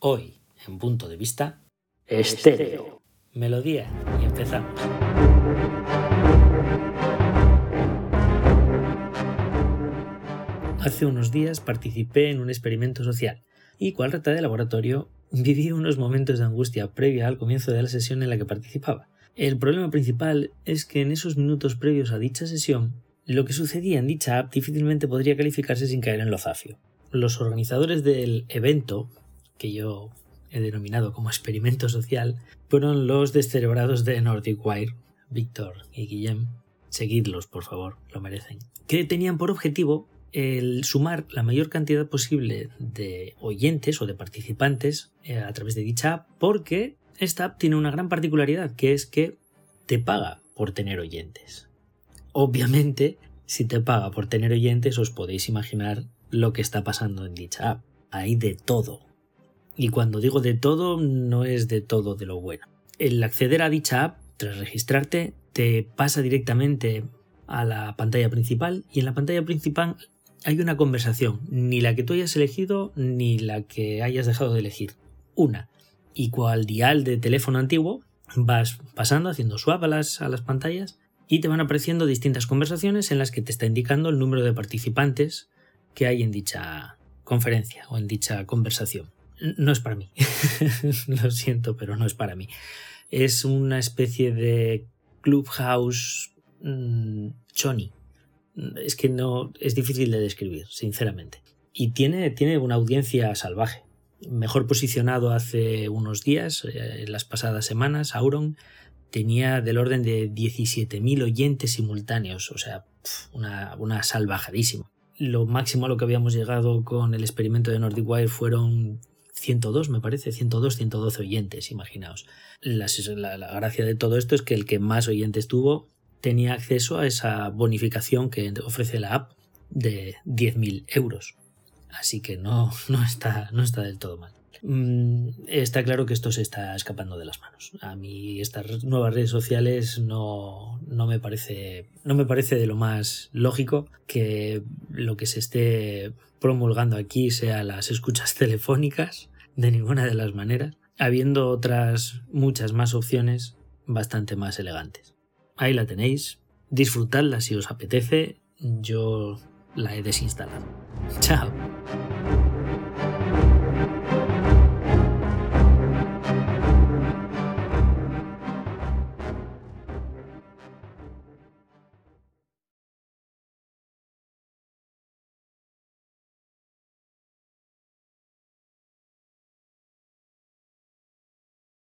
Hoy, en punto de vista, Estéreo. melodía y empezamos. Hace unos días participé en un experimento social y cual rata de laboratorio viví unos momentos de angustia previa al comienzo de la sesión en la que participaba. El problema principal es que en esos minutos previos a dicha sesión, lo que sucedía en dicha app difícilmente podría calificarse sin caer en lo zafio. Los organizadores del evento, que yo he denominado como experimento social, fueron los descerebrados de Nordic Wire, Víctor y Guillem. Seguidlos, por favor, lo merecen. Que tenían por objetivo el sumar la mayor cantidad posible de oyentes o de participantes eh, a través de dicha app, porque esta app tiene una gran particularidad, que es que te paga por tener oyentes. Obviamente, si te paga por tener oyentes, os podéis imaginar lo que está pasando en dicha app. Hay de todo. Y cuando digo de todo, no es de todo de lo bueno. El acceder a dicha app, tras registrarte, te pasa directamente a la pantalla principal y en la pantalla principal hay una conversación, ni la que tú hayas elegido ni la que hayas dejado de elegir. Una. Y cual dial de teléfono antiguo, vas pasando, haciendo swap a las, a las pantallas y te van apareciendo distintas conversaciones en las que te está indicando el número de participantes que hay en dicha conferencia o en dicha conversación. No es para mí. Lo siento, pero no es para mí. Es una especie de clubhouse mmm, choni. Es que no es difícil de describir, sinceramente. Y tiene, tiene una audiencia salvaje. Mejor posicionado hace unos días, eh, en las pasadas semanas, Auron tenía del orden de 17.000 oyentes simultáneos, o sea, una, una salvajadísima. Lo máximo a lo que habíamos llegado con el experimento de Nordic Wire fueron 102, me parece, 102, 112 oyentes, imaginaos. La, la, gracia de todo esto es que el que más oyentes tuvo tenía acceso a esa bonificación que ofrece la app de 10.000 euros. Así que no, no, está, no está del todo mal. Mm, está claro que esto se está escapando de las manos. A mí estas nuevas redes sociales no, no, me parece, no me parece de lo más lógico que lo que se esté promulgando aquí sea las escuchas telefónicas de ninguna de las maneras, habiendo otras muchas más opciones bastante más elegantes. Ahí la tenéis, disfrutadla si os apetece, yo la he desinstalado. Chao.